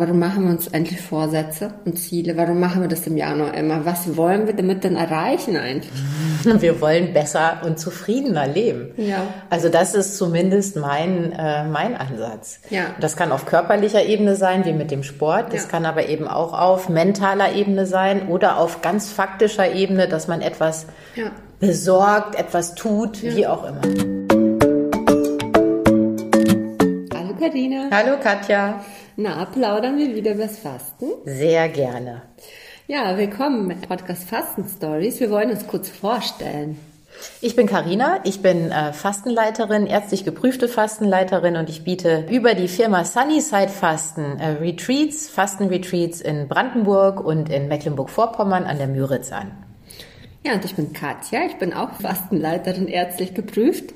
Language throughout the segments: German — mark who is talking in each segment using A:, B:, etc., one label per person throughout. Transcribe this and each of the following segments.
A: Warum machen wir uns endlich Vorsätze und Ziele? Warum machen wir das im Januar immer? Was wollen wir damit denn erreichen eigentlich?
B: Wir wollen besser und zufriedener leben.
A: Ja.
B: Also das ist zumindest mein, äh, mein Ansatz.
A: Ja.
B: Das kann auf körperlicher Ebene sein, wie mit dem Sport. Das
A: Ja.
B: kann aber eben auch auf mentaler Ebene sein oder auf ganz faktischer Ebene, dass man etwas
A: Ja.
B: besorgt, etwas tut, wie auch immer.
A: Hallo Karina.
B: Hallo Katja.
A: Na, plaudern wir wieder übers Fasten?
B: Sehr gerne.
A: Ja, willkommen im Podcast Fasten Stories. Wir wollen uns kurz vorstellen.
B: Ich bin Karina, ich bin äh, Fastenleiterin, ärztlich geprüfte Fastenleiterin und ich biete über die Firma Sunnyside Fasten äh, Retreats, Fastenretreats in Brandenburg und in Mecklenburg-Vorpommern an der Müritz an.
A: Ja, und ich bin Katja. Ich bin auch Fastenleiterin, ärztlich geprüft.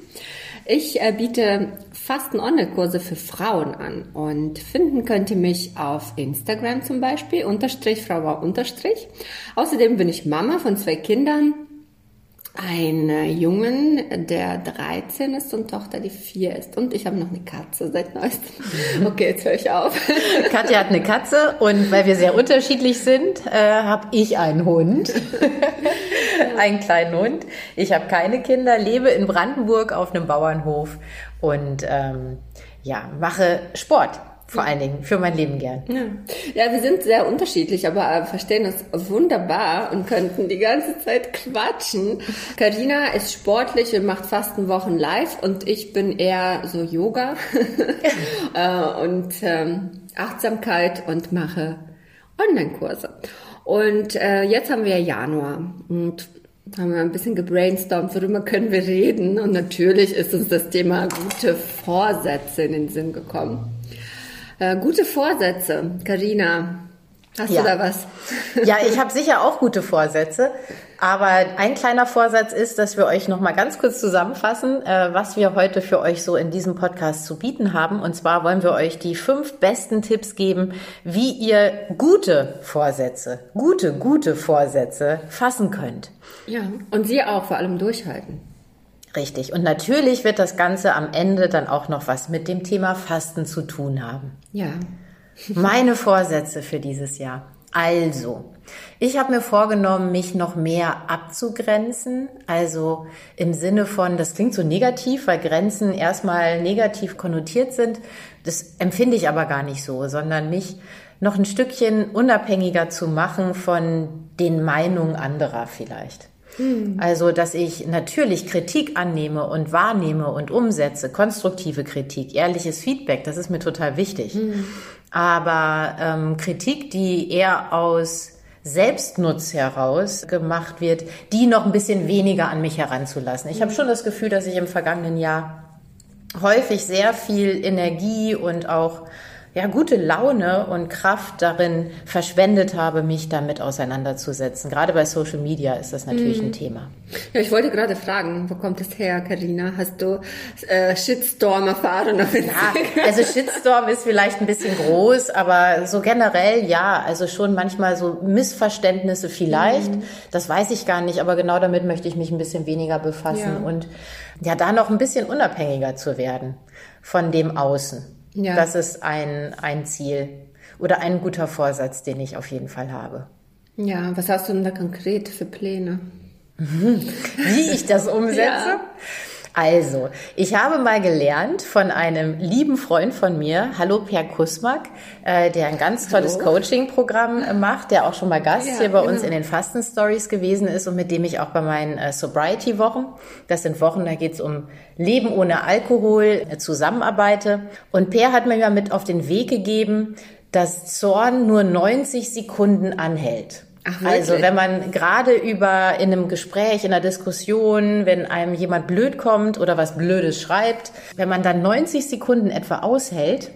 A: Ich äh, biete Fasten-Online-Kurse für Frauen an und finden könnt ihr mich auf Instagram zum Beispiel, unterstrich Frau unterstrich. Außerdem bin ich Mama von zwei Kindern, einen Jungen, der 13 ist und Tochter, die 4 ist. Und ich habe noch eine Katze seit neuestem. Okay, jetzt höre ich auf.
B: Katja hat eine Katze und weil wir sehr unterschiedlich sind, äh, habe ich einen Hund, einen kleinen Hund. Ich habe keine Kinder, lebe in Brandenburg auf einem Bauernhof und ähm, ja mache Sport vor allen Dingen für mein Leben gern.
A: Ja. ja, wir sind sehr unterschiedlich, aber äh, verstehen das wunderbar und könnten die ganze Zeit quatschen. Karina ist sportlich und macht Fastenwochen live und ich bin eher so Yoga äh, und ähm, Achtsamkeit und mache Online-Kurse. Und äh, jetzt haben wir Januar und haben wir ein bisschen gebrainstormt, worüber können wir reden. Und natürlich ist uns das Thema gute Vorsätze in den Sinn gekommen. Äh, gute Vorsätze, Karina. Hast
B: Ja.
A: du da was?
B: Ja, ich habe sicher auch gute Vorsätze, aber ein kleiner Vorsatz ist, dass wir euch noch mal ganz kurz zusammenfassen, äh, was wir heute für euch so in diesem Podcast zu bieten haben. Und zwar wollen wir euch die fünf besten Tipps geben, wie ihr gute Vorsätze, gute, gute Vorsätze fassen könnt.
A: Ja, und sie auch vor allem durchhalten.
B: Richtig. Und natürlich wird das Ganze am Ende dann auch noch was mit dem Thema Fasten zu tun haben.
A: Ja.
B: Meine Vorsätze für dieses Jahr. Also, ich habe mir vorgenommen, mich noch mehr abzugrenzen. Also im Sinne von, das klingt so negativ, weil Grenzen erstmal negativ konnotiert sind. Das empfinde ich aber gar nicht so, sondern mich noch ein Stückchen unabhängiger zu machen von den Meinungen anderer vielleicht. Also, dass ich natürlich Kritik annehme und wahrnehme und umsetze, konstruktive Kritik, ehrliches Feedback, das ist mir total wichtig. Aber ähm, Kritik, die eher aus Selbstnutz heraus gemacht wird, die noch ein bisschen weniger an mich heranzulassen. Ich habe schon das Gefühl, dass ich im vergangenen Jahr häufig sehr viel Energie und auch ja, gute Laune und Kraft darin verschwendet habe, mich damit auseinanderzusetzen. Gerade bei Social Media ist das natürlich ein Thema.
A: Ja, ich wollte gerade fragen, wo kommt es her, Karina? Hast du äh, Shitstorm erfahren
B: Ja, also Shitstorm ist vielleicht ein bisschen groß, aber so generell ja, also schon manchmal so Missverständnisse vielleicht. Das weiß ich gar nicht, aber genau damit möchte ich mich ein bisschen weniger befassen
A: Ja.
B: und ja, da noch ein bisschen unabhängiger zu werden von dem Außen.
A: Ja.
B: Das ist ein, ein Ziel oder ein guter Vorsatz, den ich auf jeden Fall habe.
A: Ja, was hast du denn da konkret für Pläne?
B: Wie ich das umsetze?
A: Ja.
B: Also, ich habe mal gelernt von einem lieben Freund von mir, hallo Per Kusmak, äh, der ein ganz tolles. Coaching-Programm macht, der auch schon mal Gast
A: Ja,
B: hier bei uns
A: genau.
B: in den Fasten-Stories gewesen ist und mit dem ich auch bei meinen äh, Sobriety-Wochen, das sind Wochen, da geht's um Leben ohne Alkohol, äh, zusammenarbeite. Und Per hat mir mal mit auf den Weg gegeben, dass Zorn nur 90 Sekunden anhält.
A: Ach,
B: also wenn man gerade über in einem Gespräch, in einer Diskussion, wenn einem jemand blöd kommt oder was Blödes schreibt, wenn man dann 90 Sekunden etwa aushält,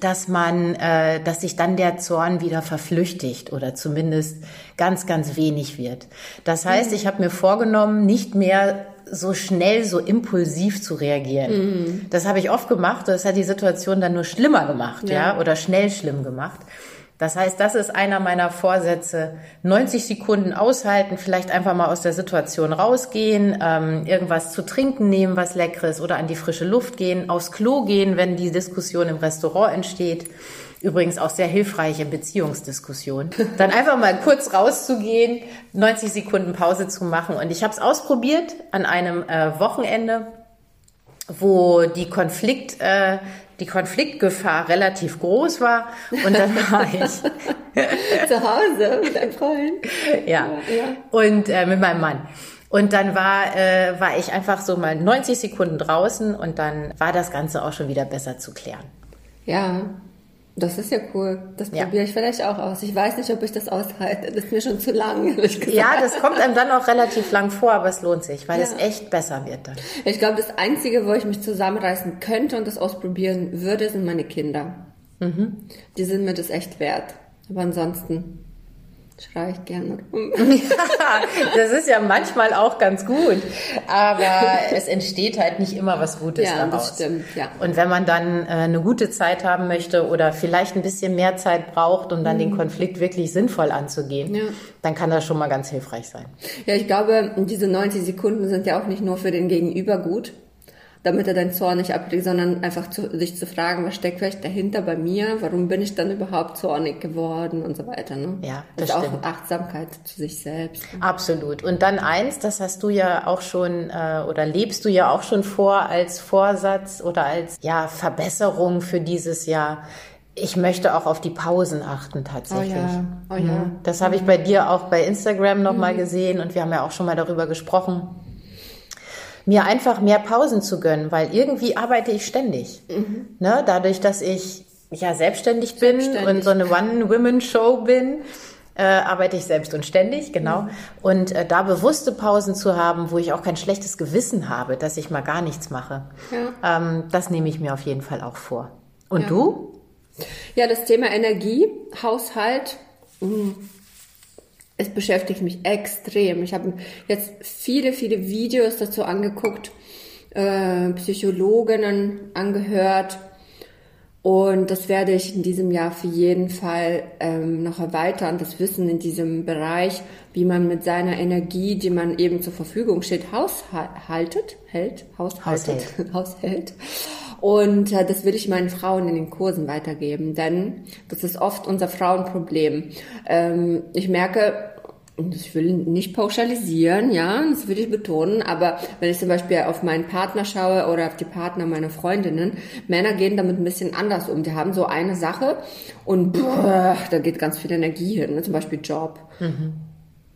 B: dass man, äh, dass sich dann der Zorn wieder verflüchtigt oder zumindest ganz, ganz wenig wird. Das heißt, ich habe mir vorgenommen, nicht mehr so schnell, so impulsiv zu reagieren. Das habe ich oft gemacht. Das hat die Situation dann nur schlimmer gemacht, ja,
A: Ja.
B: oder schnell schlimm gemacht. Das heißt, das ist einer meiner Vorsätze. 90 Sekunden aushalten, vielleicht einfach mal aus der Situation rausgehen, ähm, irgendwas zu trinken nehmen, was leckeres oder an die frische Luft gehen, aufs Klo gehen, wenn die Diskussion im Restaurant entsteht Übrigens auch sehr hilfreich in Beziehungsdiskussionen. Dann einfach mal kurz rauszugehen, 90 Sekunden Pause zu machen. Und ich habe es ausprobiert an einem äh, Wochenende, wo die Konflikt, äh, die Konfliktgefahr relativ groß war. Und dann war ich
A: zu Hause mit einem Freund.
B: Ja. ja. Und äh, mit meinem Mann. Und dann war, äh, war ich einfach so mal 90 Sekunden draußen und dann war das Ganze auch schon wieder besser zu klären.
A: Ja, das ist ja cool. Das ja. probiere ich vielleicht auch aus. Ich weiß nicht, ob ich das aushalte. Das ist mir schon zu lang.
B: Ja, das kommt einem dann auch relativ lang vor, aber es lohnt sich, weil ja. es echt besser wird dann.
A: Ich glaube, das Einzige, wo ich mich zusammenreißen könnte und das ausprobieren würde, sind meine Kinder. Mhm. Die sind mir das echt wert. Aber ansonsten schreie ich gerne rum.
B: Ja, das ist ja manchmal auch ganz gut, aber es entsteht halt nicht immer was Gutes
A: ja,
B: daraus.
A: Das stimmt, ja.
B: Und wenn man dann äh, eine gute Zeit haben möchte oder vielleicht ein bisschen mehr Zeit braucht, um dann mhm. den Konflikt wirklich sinnvoll anzugehen, ja. dann kann das schon mal ganz hilfreich sein.
A: Ja, ich glaube, diese 90 Sekunden sind ja auch nicht nur für den Gegenüber gut, damit er deinen Zorn nicht ablegt, sondern einfach zu, sich zu fragen, was steckt vielleicht dahinter bei mir, warum bin ich dann überhaupt zornig geworden und so weiter. Ne?
B: Ja, das
A: also
B: stimmt.
A: auch Achtsamkeit zu sich selbst.
B: Absolut. Und dann eins, das hast du ja auch schon äh, oder lebst du ja auch schon vor als Vorsatz oder als ja Verbesserung für dieses Jahr. Ich möchte auch auf die Pausen achten tatsächlich. Oh
A: ja. Oh ja.
B: Mhm. Das habe ich bei dir auch bei Instagram nochmal mhm. gesehen und wir haben ja auch schon mal darüber gesprochen mir einfach mehr Pausen zu gönnen, weil irgendwie arbeite ich ständig. Mhm. Ne? Dadurch, dass ich ja selbstständig bin selbstständig. und so eine One-Women-Show bin, äh, arbeite ich selbst und ständig, genau. Mhm. Und äh, da bewusste Pausen zu haben, wo ich auch kein schlechtes Gewissen habe, dass ich mal gar nichts mache, ja. ähm, das nehme ich mir auf jeden Fall auch vor. Und
A: ja.
B: du?
A: Ja, das Thema Energie, Haushalt, mh mm, es beschäftigt mich extrem. Ich habe jetzt viele, viele Videos dazu angeguckt, äh, Psychologinnen angehört. Und das werde ich in diesem Jahr für jeden Fall ähm, noch erweitern, das Wissen in diesem Bereich, wie man mit seiner Energie, die man eben zur Verfügung steht, haushaltet, hält, haushaltet, haushält. Und äh, das will ich meinen Frauen in den Kursen weitergeben, denn das ist oft unser Frauenproblem. Ähm, ich merke, ich will nicht pauschalisieren, ja, das will ich betonen, aber wenn ich zum Beispiel auf meinen Partner schaue oder auf die Partner meiner Freundinnen, Männer gehen damit ein bisschen anders um. Die haben so eine Sache und boah, da geht ganz viel Energie hin, ne? zum Beispiel Job. Mhm.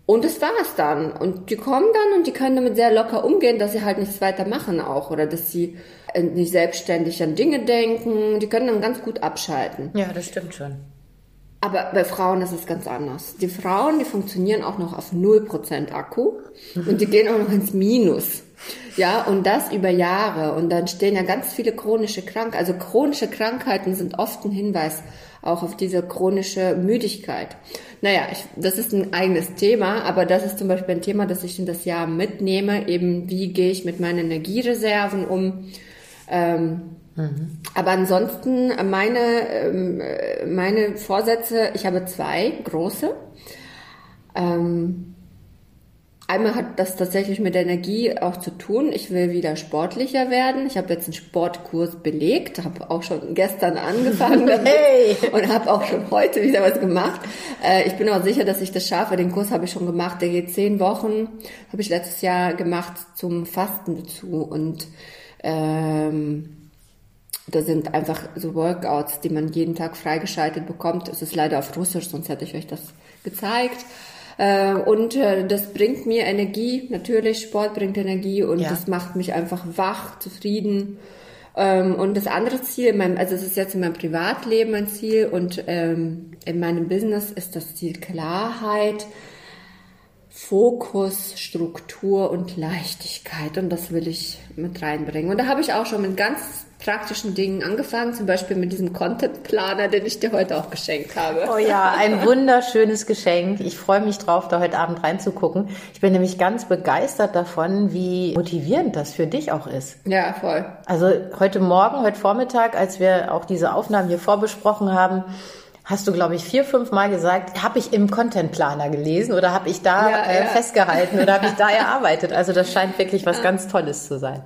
A: Und das war's dann. Und die kommen dann und die können damit sehr locker umgehen, dass sie halt nichts weiter machen auch oder dass sie äh, nicht selbstständig an Dinge denken. Die können dann ganz gut abschalten.
B: Ja, das stimmt schon.
A: Aber bei Frauen ist es ganz anders. Die Frauen, die funktionieren auch noch auf 0% Akku und die gehen auch noch ins Minus. Ja, und das über Jahre. Und dann stehen ja ganz viele chronische Krankheiten. Also chronische Krankheiten sind oft ein Hinweis auch auf diese chronische Müdigkeit. Naja, ich, das ist ein eigenes Thema, aber das ist zum Beispiel ein Thema, das ich in das Jahr mitnehme. Eben, wie gehe ich mit meinen Energiereserven um? Ähm, Mhm. Aber ansonsten meine, ähm, meine Vorsätze, ich habe zwei große. Ähm, einmal hat das tatsächlich mit Energie auch zu tun. Ich will wieder sportlicher werden. Ich habe jetzt einen Sportkurs belegt, habe auch schon gestern angefangen hey. und habe auch schon heute wieder was gemacht. Äh, ich bin auch sicher, dass ich das schaffe. Den Kurs habe ich schon gemacht. Der geht zehn Wochen. Habe ich letztes Jahr gemacht zum Fasten dazu und ähm, da sind einfach so Workouts, die man jeden Tag freigeschaltet bekommt. Es ist leider auf Russisch, sonst hätte ich euch das gezeigt. Äh, und äh, das bringt mir Energie, natürlich, Sport bringt Energie und ja. das macht mich einfach wach, zufrieden. Ähm, und das andere Ziel, also es ist jetzt in meinem Privatleben ein Ziel und ähm, in meinem Business ist das Ziel Klarheit, Fokus, Struktur und Leichtigkeit und das will ich mit reinbringen. Und da habe ich auch schon mit ganz praktischen Dingen angefangen, zum Beispiel mit diesem Content Planer, den ich dir heute auch geschenkt habe.
B: Oh ja, ein wunderschönes Geschenk. Ich freue mich drauf, da heute Abend reinzugucken. Ich bin nämlich ganz begeistert davon, wie motivierend das für dich auch ist.
A: Ja, voll.
B: Also heute Morgen, heute Vormittag, als wir auch diese Aufnahmen hier vorbesprochen haben, hast du, glaube ich, vier, fünf Mal gesagt, habe ich im Content Planer gelesen oder habe ich da ja, äh, ja. festgehalten oder habe ich da erarbeitet. Also das scheint wirklich was ganz Tolles zu sein.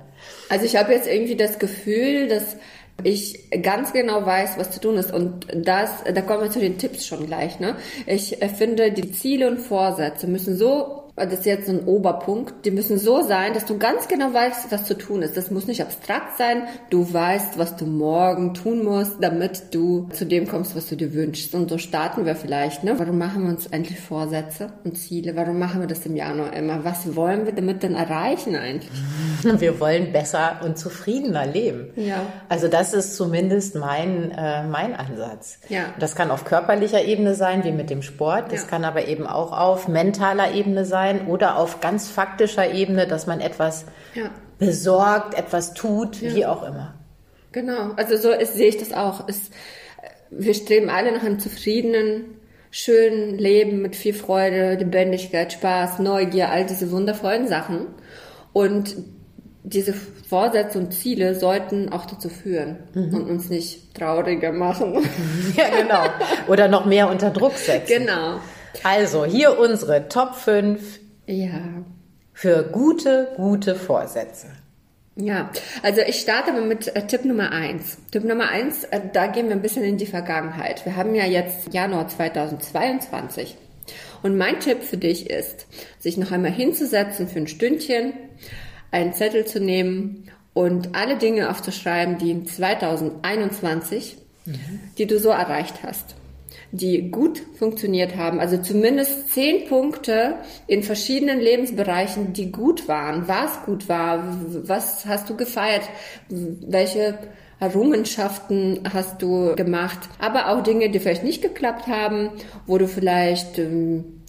A: Also ich habe jetzt irgendwie das Gefühl, dass ich ganz genau weiß, was zu tun ist. Und das, da kommen wir zu den Tipps schon gleich. Ne? Ich finde, die Ziele und Vorsätze müssen so das ist jetzt ein Oberpunkt, die müssen so sein, dass du ganz genau weißt, was zu tun ist. Das muss nicht abstrakt sein. Du weißt, was du morgen tun musst, damit du zu dem kommst, was du dir wünschst. Und so starten wir vielleicht. Ne? Warum machen wir uns endlich Vorsätze und Ziele? Warum machen wir das im Januar immer? Was wollen wir damit denn erreichen eigentlich?
B: Wir wollen besser und zufriedener leben.
A: Ja.
B: Also das ist zumindest mein, äh, mein Ansatz.
A: Ja.
B: Das kann auf körperlicher Ebene sein, wie mit dem Sport. Das
A: Ja.
B: kann aber eben auch auf mentaler Ebene sein oder auf ganz faktischer Ebene, dass man etwas
A: Ja.
B: besorgt, etwas tut, wie auch immer.
A: Genau, also so ist, sehe ich das auch. Es, wir streben alle nach einem zufriedenen, schönen Leben mit viel Freude, Lebendigkeit, Spaß, Neugier, all diese wundervollen Sachen. Und diese Vorsätze und Ziele sollten auch dazu führen und uns nicht trauriger machen.
B: Ja, genau. Oder noch mehr unter Druck setzen.
A: genau.
B: Also hier unsere Top 5
A: Ja.
B: für gute, gute Vorsätze.
A: Ja, also ich starte mal mit äh, Tipp Nummer eins. Tipp Nummer eins, äh, da gehen wir ein bisschen in die Vergangenheit. Wir haben ja jetzt Januar 2022. Und mein Tipp für dich ist, sich noch einmal hinzusetzen für ein Stündchen, einen Zettel zu nehmen und alle Dinge aufzuschreiben, die in 2021, die du so erreicht hast die gut funktioniert haben. Also zumindest zehn Punkte in verschiedenen Lebensbereichen, die gut waren. Was gut war, was hast du gefeiert, welche Errungenschaften hast du gemacht, aber auch Dinge, die vielleicht nicht geklappt haben, wo du vielleicht ähm,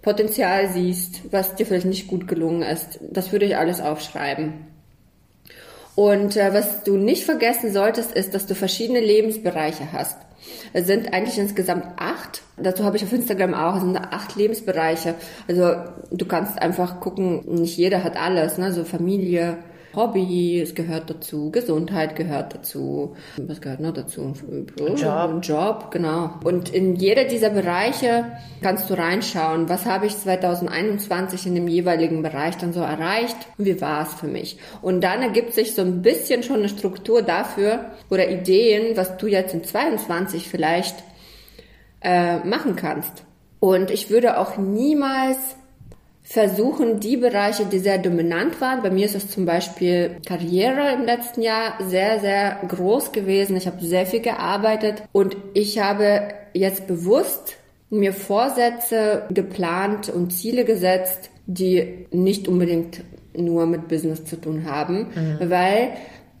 A: Potenzial siehst, was dir vielleicht nicht gut gelungen ist. Das würde ich alles aufschreiben. Und äh, was du nicht vergessen solltest, ist, dass du verschiedene Lebensbereiche hast. Es sind eigentlich insgesamt acht. Dazu habe ich auf Instagram auch, es sind acht Lebensbereiche. Also du kannst einfach gucken, nicht jeder hat alles, ne? So Familie, Hobby, es gehört dazu, Gesundheit gehört dazu. Was gehört noch dazu?
B: Job.
A: Job, genau. Und in jeder dieser Bereiche kannst du reinschauen, was habe ich 2021 in dem jeweiligen Bereich dann so erreicht und wie war es für mich. Und dann ergibt sich so ein bisschen schon eine Struktur dafür oder Ideen, was du jetzt in 22 vielleicht äh, machen kannst. Und ich würde auch niemals versuchen, die Bereiche, die sehr dominant waren, bei mir ist es zum Beispiel Karriere im letzten Jahr sehr, sehr groß gewesen. Ich habe sehr viel gearbeitet und ich habe jetzt bewusst mir Vorsätze geplant und Ziele gesetzt, die nicht unbedingt nur mit Business zu tun haben, weil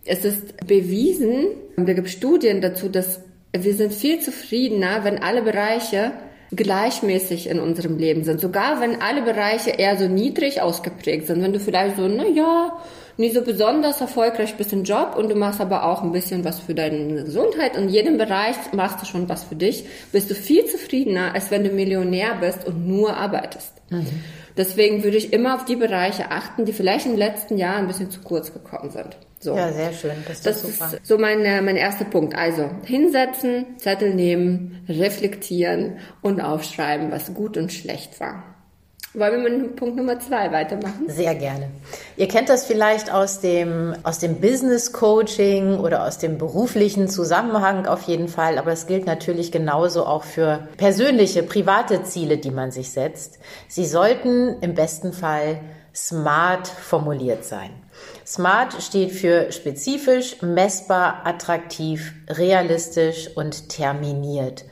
A: es ist bewiesen, da gibt Studien dazu, dass wir sind viel zufriedener, wenn alle Bereiche gleichmäßig in unserem Leben sind. Sogar wenn alle Bereiche eher so niedrig ausgeprägt sind. Wenn du vielleicht so, na ja, nie so besonders erfolgreich bist im Job und du machst aber auch ein bisschen was für deine Gesundheit und in jedem Bereich machst du schon was für dich, bist du viel zufriedener, als wenn du Millionär bist und nur arbeitest. Deswegen würde ich immer auf die Bereiche achten, die vielleicht im letzten Jahr ein bisschen zu kurz gekommen sind. So.
B: Ja, sehr schön. Das ist,
A: Das
B: super.
A: ist so mein, äh, mein erster Punkt. Also hinsetzen, Zettel nehmen, reflektieren und aufschreiben, was gut und schlecht war. Wollen wir mit Punkt Nummer zwei weitermachen?
B: Sehr gerne. Ihr kennt das vielleicht aus dem, aus dem Business Coaching oder aus dem beruflichen Zusammenhang auf jeden Fall, aber es gilt natürlich genauso auch für persönliche, private Ziele, die man sich setzt. Sie sollten im besten Fall smart formuliert sein. Smart steht für spezifisch, messbar, attraktiv, realistisch und terminiert.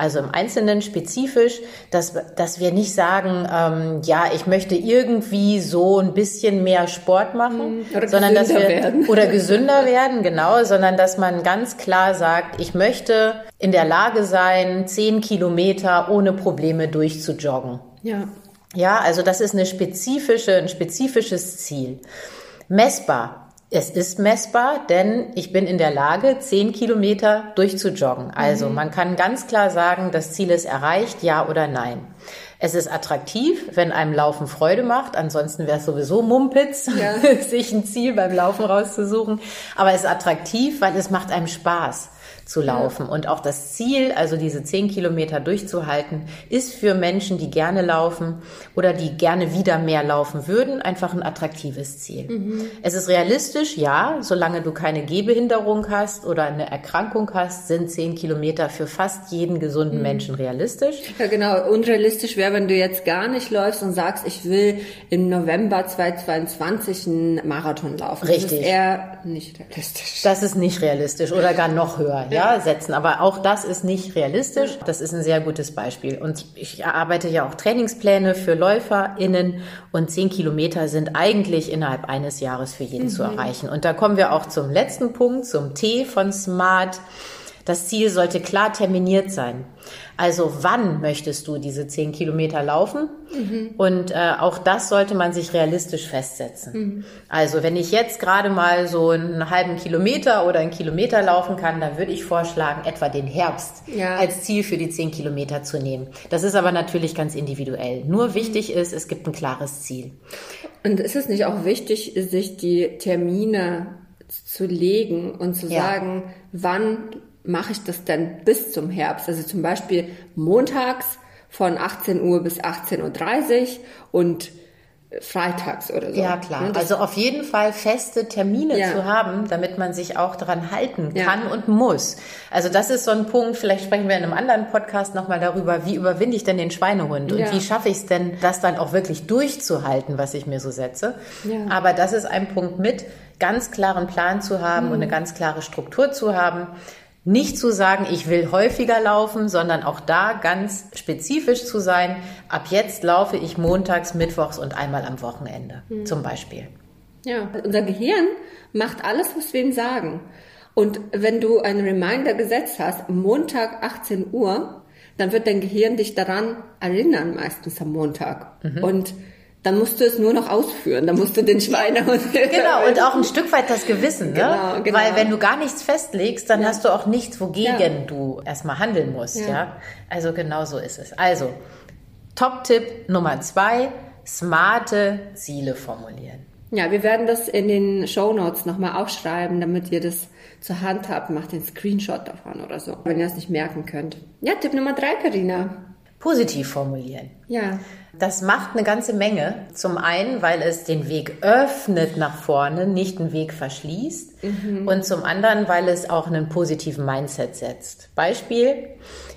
B: Also im Einzelnen spezifisch, dass, dass wir nicht sagen, ähm, ja, ich möchte irgendwie so ein bisschen mehr Sport machen,
A: Oder
B: sondern dass
A: gesünder
B: wir
A: werden.
B: oder gesünder werden, genau, sondern dass man ganz klar sagt, ich möchte in der Lage sein, zehn Kilometer ohne Probleme durchzujoggen.
A: Ja.
B: Ja, also das ist eine spezifische, ein spezifisches Ziel. Messbar. Es ist messbar, denn ich bin in der Lage, zehn Kilometer durchzujoggen. Also man kann ganz klar sagen, das Ziel ist erreicht, ja oder nein. Es ist attraktiv, wenn einem Laufen Freude macht. Ansonsten wäre es sowieso Mumpitz,
A: Ja.
B: sich ein Ziel beim Laufen rauszusuchen. Aber es ist attraktiv, weil es macht einem Spaß zu laufen. Und auch das Ziel, also diese zehn Kilometer durchzuhalten, ist für Menschen, die gerne laufen oder die gerne wieder mehr laufen würden, einfach ein attraktives Ziel. Mhm. Es ist realistisch, ja, solange du keine Gehbehinderung hast oder eine Erkrankung hast, sind zehn Kilometer für fast jeden gesunden mhm. Menschen realistisch.
A: Ja, genau. Unrealistisch wäre, wenn du jetzt gar nicht läufst und sagst, ich will im November 2022 einen Marathon laufen.
B: Richtig. Das
A: ist eher nicht realistisch.
B: Das ist nicht realistisch oder gar noch höher. Ja ja, setzen. Aber auch das ist nicht realistisch. Das ist ein sehr gutes Beispiel. Und ich arbeite ja auch Trainingspläne für LäuferInnen und zehn Kilometer sind eigentlich innerhalb eines Jahres für jeden mhm. zu erreichen. Und da kommen wir auch zum letzten Punkt, zum T von Smart. Das Ziel sollte klar terminiert sein. Also wann möchtest du diese zehn Kilometer laufen? Mhm. Und äh, auch das sollte man sich realistisch festsetzen. Mhm. Also wenn ich jetzt gerade mal so einen halben Kilometer oder einen Kilometer laufen kann, dann würde ich vorschlagen, etwa den Herbst ja. als Ziel für die zehn Kilometer zu nehmen. Das ist aber natürlich ganz individuell. Nur wichtig ist, es gibt ein klares Ziel.
A: Und ist es nicht auch wichtig, sich die Termine zu legen und zu ja. sagen, wann mache ich das denn bis zum Herbst? Also zum Beispiel montags von 18 Uhr bis 18.30 Uhr und freitags oder so.
B: Ja, klar. Ne, also auf jeden Fall feste Termine ja. zu haben, damit man sich auch daran halten kann ja. und muss. Also das ist so ein Punkt, vielleicht sprechen wir in einem anderen Podcast nochmal darüber, wie überwinde ich denn den Schweinehund und ja. wie schaffe ich es denn, das dann auch wirklich durchzuhalten, was ich mir so setze. Aber das ist ein Punkt mit, ganz klaren Plan zu haben mhm. und eine ganz klare Struktur zu haben. Nicht zu sagen, ich will häufiger laufen, sondern auch da ganz spezifisch zu sein. Ab jetzt laufe ich montags, mittwochs und einmal am Wochenende mhm. zum Beispiel.
A: Ja, unser Gehirn macht alles, was wir ihm sagen. Und wenn du einen Reminder gesetzt hast, Montag 18 Uhr, dann wird dein Gehirn dich daran erinnern, meistens am Montag. Mhm. Und dann musst du es nur noch ausführen. Dann musst du den Schweinehund.
B: genau, und auch ein Stück weit das Gewissen, ne? Genau, genau. Weil wenn du gar nichts festlegst, dann ja. hast du auch nichts, wogegen ja. du erstmal handeln musst, ja. ja? Also genau so ist es. Also, Top-Tipp Nummer zwei, smarte Ziele formulieren.
A: Ja, wir werden das in den Show Notes nochmal aufschreiben, damit ihr das zur Hand habt. Macht den Screenshot davon oder so, wenn ihr es nicht merken könnt. Ja, Tipp Nummer drei, Karina
B: positiv formulieren.
A: Ja.
B: Das macht eine ganze Menge. Zum einen, weil es den Weg öffnet nach vorne, nicht den Weg verschließt. Mhm. Und zum anderen, weil es auch einen positiven Mindset setzt. Beispiel,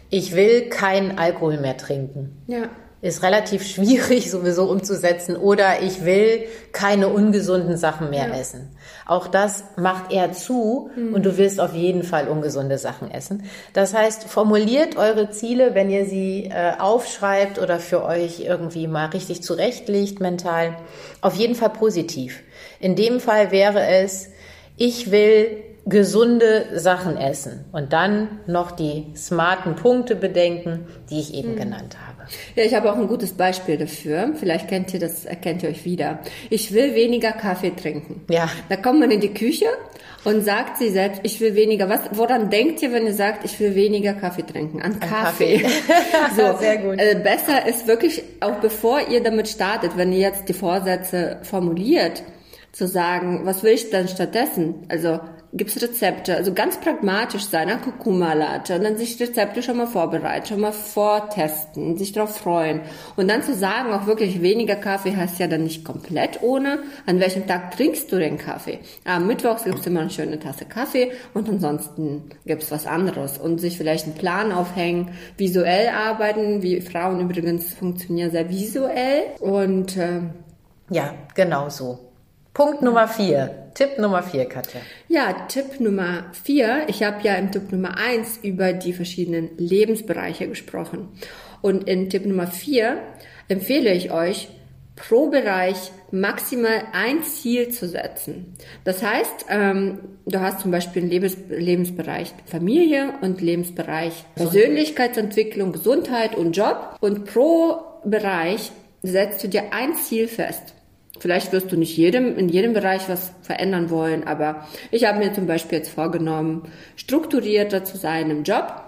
B: ich will keinen Alkohol mehr trinken.
A: Ja
B: ist relativ schwierig sowieso umzusetzen oder ich will keine ungesunden Sachen mehr ja. essen. Auch das macht er zu mhm. und du wirst auf jeden Fall ungesunde Sachen essen. Das heißt, formuliert eure Ziele, wenn ihr sie äh, aufschreibt oder für euch irgendwie mal richtig zurechtlegt mental, auf jeden Fall positiv. In dem Fall wäre es, ich will gesunde Sachen essen und dann noch die smarten Punkte bedenken, die ich eben mhm. genannt habe.
A: Ja, ich habe auch ein gutes Beispiel dafür. Vielleicht kennt ihr das, erkennt ihr euch wieder. Ich will weniger Kaffee trinken.
B: Ja.
A: Da kommt man in die Küche und sagt sie selbst, ich will weniger. Was, woran denkt ihr, wenn ihr sagt, ich will weniger Kaffee trinken? An, An Kaffee. Kaffee. so, sehr gut. Äh, besser ist wirklich, auch bevor ihr damit startet, wenn ihr jetzt die Vorsätze formuliert, zu sagen, was will ich denn stattdessen? Also gibt's Rezepte, also ganz pragmatisch sein, an Kurkuma Latte und dann sich Rezepte schon mal vorbereiten, schon mal vortesten, sich darauf freuen. Und dann zu sagen, auch wirklich weniger Kaffee heißt ja dann nicht komplett ohne, an welchem Tag trinkst du den Kaffee? Am Mittwochs gibt's immer eine schöne Tasse Kaffee und ansonsten gibt's was anderes. Und sich vielleicht einen Plan aufhängen, visuell arbeiten, wie Frauen übrigens funktionieren sehr visuell. Und äh,
B: ja, genau so. Punkt Nummer vier. Tipp Nummer vier, Katja.
A: Ja, Tipp Nummer vier. Ich habe ja im Tipp Nummer eins über die verschiedenen Lebensbereiche gesprochen. Und in Tipp Nummer vier empfehle ich euch, pro Bereich maximal ein Ziel zu setzen. Das heißt, ähm, du hast zum Beispiel einen Lebens Lebensbereich Familie und Lebensbereich Persönlichkeitsentwicklung, Gesundheit und Job. Und pro Bereich setzt du dir ein Ziel fest. Vielleicht wirst du nicht jedem, in jedem Bereich was verändern wollen, aber ich habe mir zum Beispiel jetzt vorgenommen, strukturierter zu sein im Job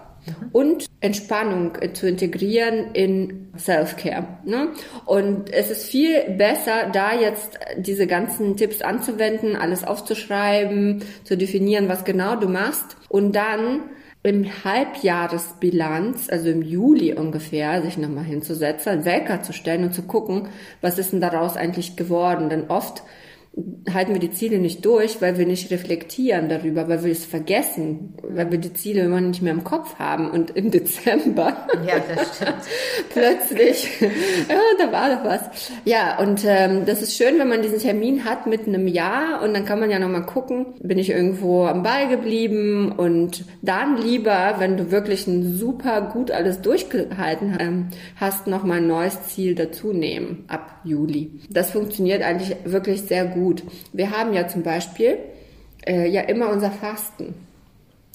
A: und Entspannung zu integrieren in Self-Care. Ne? Und es ist viel besser, da jetzt diese ganzen Tipps anzuwenden, alles aufzuschreiben, zu definieren, was genau du machst und dann im Halbjahresbilanz, also im Juli ungefähr, sich nochmal hinzusetzen, einen Wecker zu stellen und zu gucken, was ist denn daraus eigentlich geworden. Denn oft halten wir die Ziele nicht durch, weil wir nicht reflektieren darüber, weil wir es vergessen, weil wir die Ziele immer nicht mehr im Kopf haben und im Dezember
B: ja, das stimmt.
A: plötzlich, ja, da war doch was. Ja, und ähm, das ist schön, wenn man diesen Termin hat mit einem Jahr und dann kann man ja nochmal gucken, bin ich irgendwo am Ball geblieben und dann lieber, wenn du wirklich ein super gut alles durchgehalten ähm, hast, nochmal ein neues Ziel dazu nehmen ab Juli. Das funktioniert eigentlich wirklich sehr gut gut. Wir haben ja zum Beispiel äh, ja immer unser Fasten.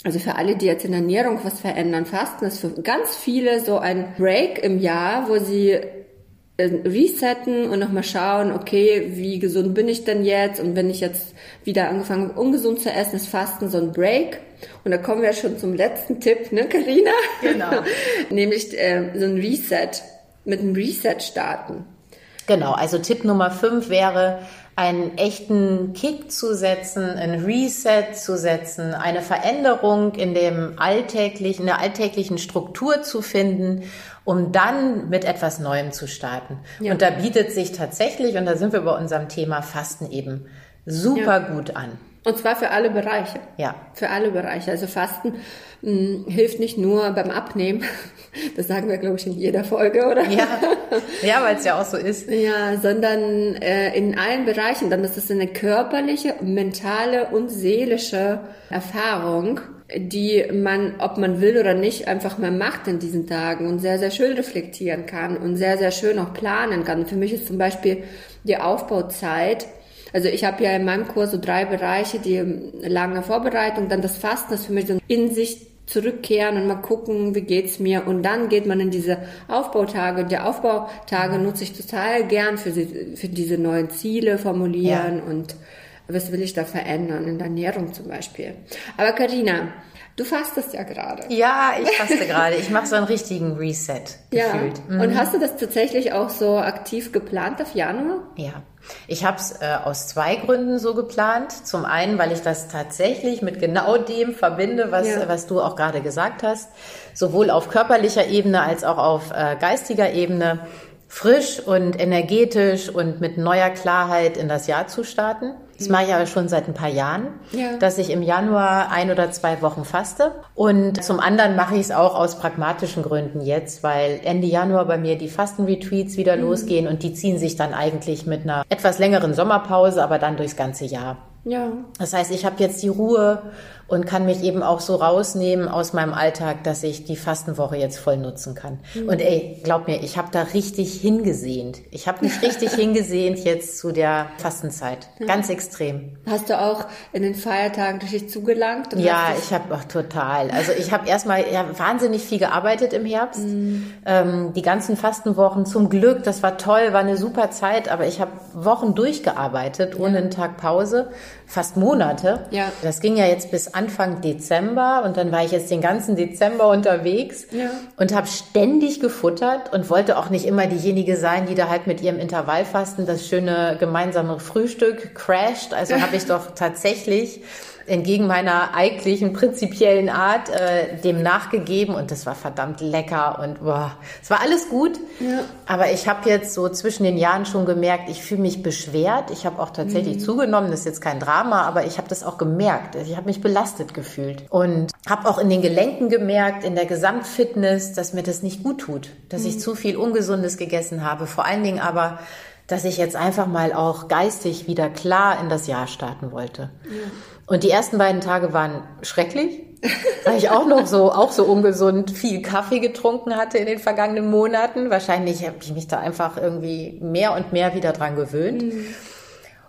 A: Also für alle, die jetzt in der Ernährung was verändern, Fasten ist für ganz viele so ein Break im Jahr, wo sie äh, resetten und nochmal schauen, okay, wie gesund bin ich denn jetzt? Und wenn ich jetzt wieder angefangen habe, ungesund zu essen, ist Fasten so ein Break. Und da kommen wir schon zum letzten Tipp, ne, Karina?
B: Genau.
A: Nämlich äh, so ein Reset, mit einem Reset starten.
B: Genau, also Tipp Nummer 5 wäre, einen echten Kick zu setzen, ein Reset zu setzen, eine Veränderung in dem alltäglichen, in der alltäglichen Struktur zu finden, um dann mit etwas Neuem zu starten. Ja. Und da bietet sich tatsächlich, und da sind wir bei unserem Thema Fasten eben super ja. gut an.
A: Und zwar für alle Bereiche.
B: Ja.
A: Für alle Bereiche. Also Fasten mh, hm, hilft nicht nur beim Abnehmen. Das sagen wir, glaube ich, in jeder Folge, oder?
B: Ja, ja weil es ja auch so ist.
A: Ja, sondern äh, in allen Bereichen. Dann ist es eine körperliche, mentale und seelische Erfahrung, die man, ob man will oder nicht, einfach mal macht in diesen Tagen und sehr, sehr schön reflektieren kann und sehr, sehr schön auch planen kann. Für mich ist zum Beispiel die Aufbauzeit also ich habe ja in meinem Kurs so drei Bereiche, die lange Vorbereitung, dann das Fasten, das für mich so in sich zurückkehren und mal gucken, wie geht's mir. Und dann geht man in diese Aufbautage. Und die Aufbautage nutze ich total gern für, sie, für diese neuen Ziele formulieren ja. und was will ich da verändern in der Ernährung zum Beispiel. Aber Karina, Du fastest ja gerade.
B: Ja, ich faste gerade. Ich mache so einen richtigen Reset gefühlt.
A: Ja. Mhm. Und hast du das tatsächlich auch so aktiv geplant auf Januar?
B: Ja. Ich habe es äh, aus zwei Gründen so geplant. Zum einen, weil ich das tatsächlich mit genau dem verbinde, was, ja. was du auch gerade gesagt hast. Sowohl auf körperlicher Ebene als auch auf äh, geistiger Ebene frisch und energetisch und mit neuer Klarheit in das Jahr zu starten. Das mache ich aber schon seit ein paar Jahren, ja. dass ich im Januar ein oder zwei Wochen faste. Und zum anderen mache ich es auch aus pragmatischen Gründen jetzt, weil Ende Januar bei mir die Fastenretreats wieder mhm. losgehen und die ziehen sich dann eigentlich mit einer etwas längeren Sommerpause, aber dann durchs ganze Jahr.
A: Ja.
B: Das heißt, ich habe jetzt die Ruhe und kann mich eben auch so rausnehmen aus meinem Alltag, dass ich die Fastenwoche jetzt voll nutzen kann. Mhm. Und ey, glaub mir, ich habe da richtig hingesehnt. Ich habe mich richtig hingesehnt jetzt zu der Fastenzeit. Ja. Ganz extrem.
A: Hast du auch in den Feiertagen richtig zugelangt?
B: Ja, ich habe auch total. Also ich habe erstmal ja, wahnsinnig viel gearbeitet im Herbst. Mhm. Ähm, die ganzen Fastenwochen zum Glück, das war toll, war eine super Zeit, aber ich habe Wochen durchgearbeitet, ohne ja. einen Tag Pause, fast Monate.
A: Ja.
B: Das ging ja jetzt bis Anfang Dezember und dann war ich jetzt den ganzen Dezember unterwegs
A: ja.
B: und habe ständig gefuttert und wollte auch nicht immer diejenige sein, die da halt mit ihrem Intervallfasten das schöne gemeinsame Frühstück crasht. Also habe ich doch tatsächlich entgegen meiner eigentlichen prinzipiellen Art äh, dem nachgegeben und das war verdammt lecker und boah, es war alles gut.
A: Ja.
B: Aber ich habe jetzt so zwischen den Jahren schon gemerkt, ich fühle mich beschwert. Ich habe auch tatsächlich mhm. zugenommen, das ist jetzt kein Drama, aber ich habe das auch gemerkt. Ich habe mich belastet gefühlt und habe auch in den Gelenken gemerkt, in der Gesamtfitness, dass mir das nicht gut tut, dass mhm. ich zu viel Ungesundes gegessen habe. Vor allen Dingen aber dass ich jetzt einfach mal auch geistig wieder klar in das Jahr starten wollte. Ja. Und die ersten beiden Tage waren schrecklich, weil ich auch noch so, auch so ungesund viel Kaffee getrunken hatte in den vergangenen Monaten. Wahrscheinlich habe ich mich da einfach irgendwie mehr und mehr wieder dran gewöhnt. Mhm.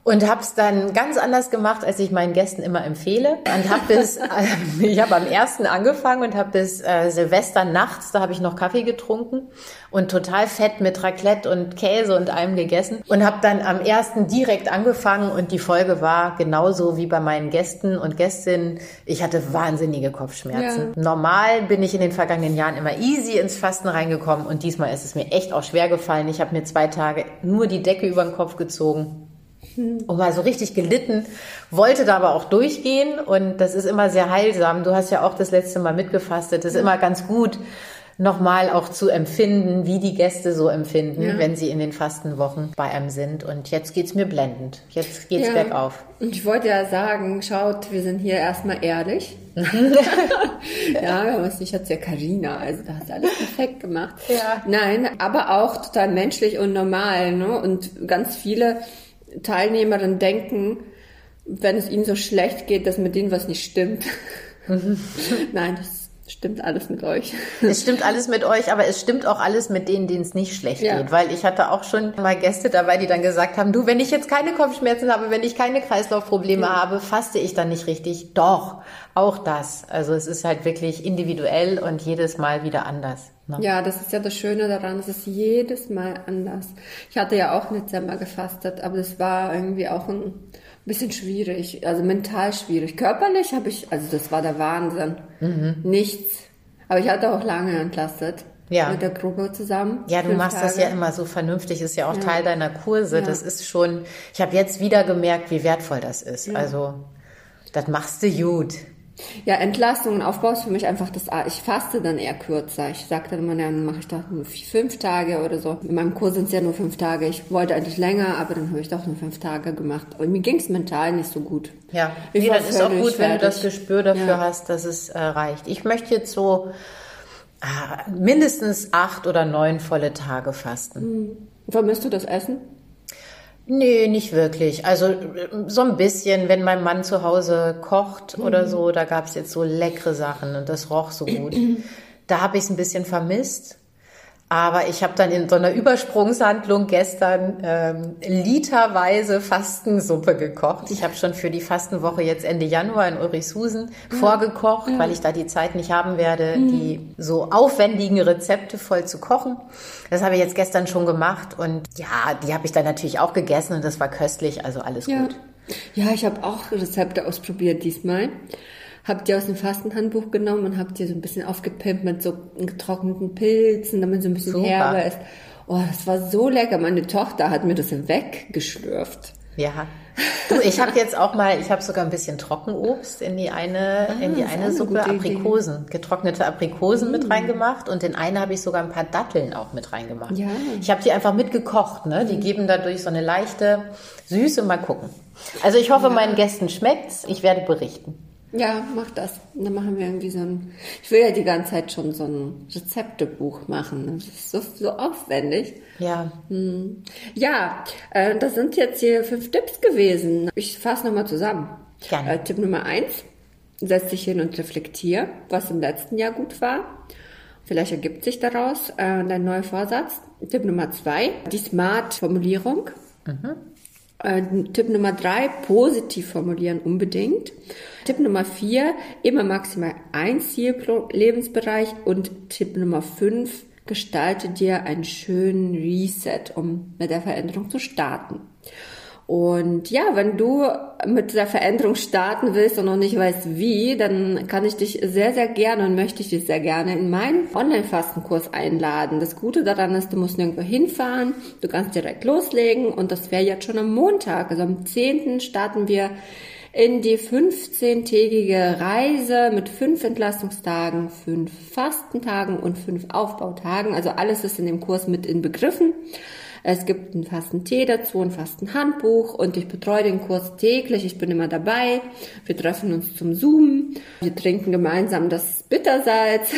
B: Und habe es dann ganz anders gemacht, als ich meinen Gästen immer empfehle. Und habe bis, äh, ich habe am ersten angefangen und habe bis äh, Silvester nachts, da habe ich noch Kaffee getrunken und total fett mit Raclette und Käse und allem gegessen. Und habe dann am ersten direkt angefangen und die Folge war genauso wie bei meinen Gästen und Gästinnen. Ich hatte wahnsinnige Kopfschmerzen. Ja. Normal bin ich in den vergangenen Jahren immer easy ins Fasten reingekommen und diesmal ist es mir echt auch schwer gefallen. Ich habe mir zwei Tage nur die Decke über den Kopf gezogen und mal so richtig gelitten, wollte da aber auch durchgehen und das ist immer sehr heilsam. Du hast ja auch das letzte Mal mitgefastet. Das ist immer ganz gut, nochmal auch zu empfinden, wie die Gäste so empfinden, ja. wenn sie in den Fastenwochen bei einem sind. Und jetzt geht's mir blendend. Jetzt geht's ja. bergauf.
A: Und ich wollte ja sagen, schaut, wir sind hier erstmal ehrlich. ja, wir haben es nicht jetzt ja Karina, also da hast du alles perfekt gemacht. Ja. Nein, aber auch total menschlich und normal, ne? Und ganz viele Teilnehmerinnen denken, wenn es ihnen so schlecht geht, dass mit denen was nicht stimmt. Nein, das stimmt alles mit euch.
B: Es stimmt alles mit euch, aber es stimmt auch alles mit denen, denen es nicht schlecht ja. geht. Weil ich hatte auch schon mal Gäste dabei, die dann gesagt haben, du, wenn ich jetzt keine Kopfschmerzen habe, wenn ich keine Kreislaufprobleme ja. habe, faste ich dann nicht richtig. Doch, auch das. Also es ist halt wirklich individuell und jedes Mal wieder anders.
A: Ne? Ja, das ist ja das Schöne daran, es ist jedes Mal anders. Ich hatte ja auch im Dezember gefastet, aber das war irgendwie auch ein bisschen schwierig, also mental schwierig. Körperlich habe ich, also das war der Wahnsinn. Mhm. Nichts. Aber ich hatte auch lange entlastet. Ja. Mit der Gruppe zusammen.
B: Ja, du machst Tage. das ja immer so vernünftig, ist ja auch ja. Teil deiner Kurse. Ja. Das ist schon, ich habe jetzt wieder gemerkt, wie wertvoll das ist. Also, das machst du gut.
A: Ja, Entlastung und Aufbau ist für mich einfach das, ich faste dann eher kürzer. Ich sage dann immer, dann mache ich doch nur fünf Tage oder so. In meinem Kurs sind es ja nur fünf Tage. Ich wollte eigentlich länger, aber dann habe ich doch nur fünf Tage gemacht. Und mir ging es mental nicht so gut.
B: Ja, ich nee, das ist auch gut, fertig. wenn du das Gespür dafür ja. hast, dass es äh, reicht. Ich möchte jetzt so äh, mindestens acht oder neun volle Tage fasten. Hm.
A: Vermisst du das Essen?
B: Nee, nicht wirklich. Also so ein bisschen, wenn mein Mann zu Hause kocht mhm. oder so, da gab's jetzt so leckere Sachen und das roch so gut. da habe ich es ein bisschen vermisst. Aber ich habe dann in so einer Übersprungshandlung gestern ähm, literweise Fastensuppe gekocht. Ich habe schon für die Fastenwoche jetzt Ende Januar in Ulrichshusen ja. vorgekocht, ja. weil ich da die Zeit nicht haben werde, mhm. die so aufwendigen Rezepte voll zu kochen. Das habe ich jetzt gestern schon gemacht und ja, die habe ich dann natürlich auch gegessen und das war köstlich, also alles
A: ja.
B: gut.
A: Ja, ich habe auch Rezepte ausprobiert diesmal habt ihr aus dem Fastenhandbuch genommen und habt ihr so ein bisschen aufgepimpt mit so getrockneten Pilzen, damit so ein bisschen Super. herber ist. Oh, das war so lecker. Meine Tochter hat mir das weggeschlürft.
B: Ja. Du, ich habe jetzt auch mal, ich habe sogar ein bisschen Trockenobst in die eine, ah, in die eine Suppe Aprikosen, getrocknete Aprikosen mm. mit reingemacht und in eine habe ich sogar ein paar Datteln auch mit reingemacht. Ja. Ich habe die einfach mitgekocht, ne? Die mm. geben dadurch so eine leichte Süße. Mal gucken. Also ich hoffe, ja. meinen Gästen schmeckt's. Ich werde berichten.
A: Ja, mach das. Dann machen wir irgendwie so ein. Ich will ja die ganze Zeit schon so ein Rezeptebuch machen. Das ist so, so aufwendig.
B: Ja.
A: Hm. Ja, äh, das sind jetzt hier fünf Tipps gewesen. Ich fasse nochmal zusammen. Gerne. Äh, Tipp Nummer eins: Setz dich hin und reflektier, was im letzten Jahr gut war. Vielleicht ergibt sich daraus äh, dein neuer Vorsatz. Tipp Nummer zwei: Die Smart-Formulierung. Mhm. Äh, Tipp Nummer drei, positiv formulieren unbedingt. Tipp Nummer vier, immer maximal ein Ziel pro Lebensbereich. Und Tipp Nummer fünf, gestalte dir einen schönen Reset, um mit der Veränderung zu starten. Und ja, wenn du mit der Veränderung starten willst und noch nicht weißt wie, dann kann ich dich sehr, sehr gerne und möchte ich dich sehr gerne in meinen Online-Fastenkurs einladen. Das Gute daran ist, du musst nirgendwo hinfahren, du kannst direkt loslegen und das wäre jetzt schon am Montag. Also am 10. starten wir in die 15-tägige Reise mit fünf Entlastungstagen, fünf Fastentagen und fünf Aufbautagen. Also alles ist in dem Kurs mit inbegriffen. Es gibt einen fasten Tee dazu, ein fasten Handbuch und ich betreue den Kurs täglich. Ich bin immer dabei. Wir treffen uns zum Zoom. Wir trinken gemeinsam das Bittersalz.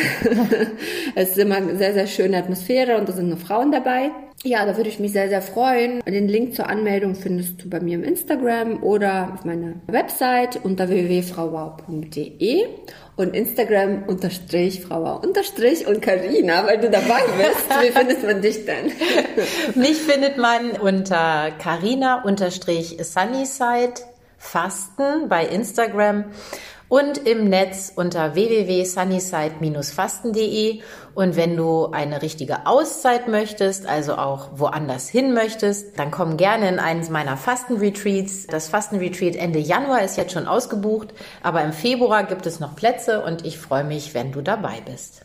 A: es ist immer eine sehr, sehr schöne Atmosphäre und da sind nur Frauen dabei. Ja, da würde ich mich sehr, sehr freuen. Den Link zur Anmeldung findest du bei mir im Instagram oder auf meiner Website unter www.frauwau.de und Instagram unterstrich Frauwau unterstrich und Karina, weil du dabei bist. Wie findet man dich denn?
B: Mich findet man unter Karina unterstrich Sunnyside Fasten bei Instagram und im Netz unter www.sunnyside-fasten.de. Und wenn du eine richtige Auszeit möchtest, also auch woanders hin möchtest, dann komm gerne in eines meiner Fastenretreats. Das Fastenretreat Ende Januar ist jetzt schon ausgebucht, aber im Februar gibt es noch Plätze und ich freue mich, wenn du dabei bist.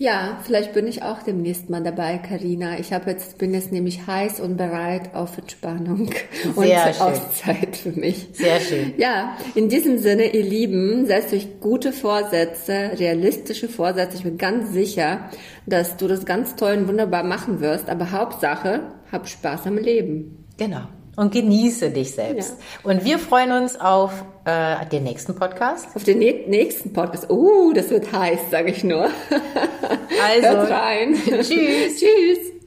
A: Ja, vielleicht bin ich auch demnächst mal dabei, Karina. Ich habe jetzt bin jetzt nämlich heiß und bereit auf Entspannung und
B: Sehr schön.
A: Auszeit für mich.
B: Sehr schön.
A: Ja, in diesem Sinne, ihr Lieben, setzt euch gute Vorsätze, realistische Vorsätze. Ich bin ganz sicher, dass du das ganz toll und wunderbar machen wirst. Aber Hauptsache, hab Spaß am Leben.
B: Genau. Und genieße dich selbst. Und wir freuen uns auf äh, den nächsten Podcast.
A: Auf den nä- nächsten Podcast. Uh, das wird heiß, sage ich nur.
B: Also,
A: Hört rein.
B: tschüss.
A: Tschüss.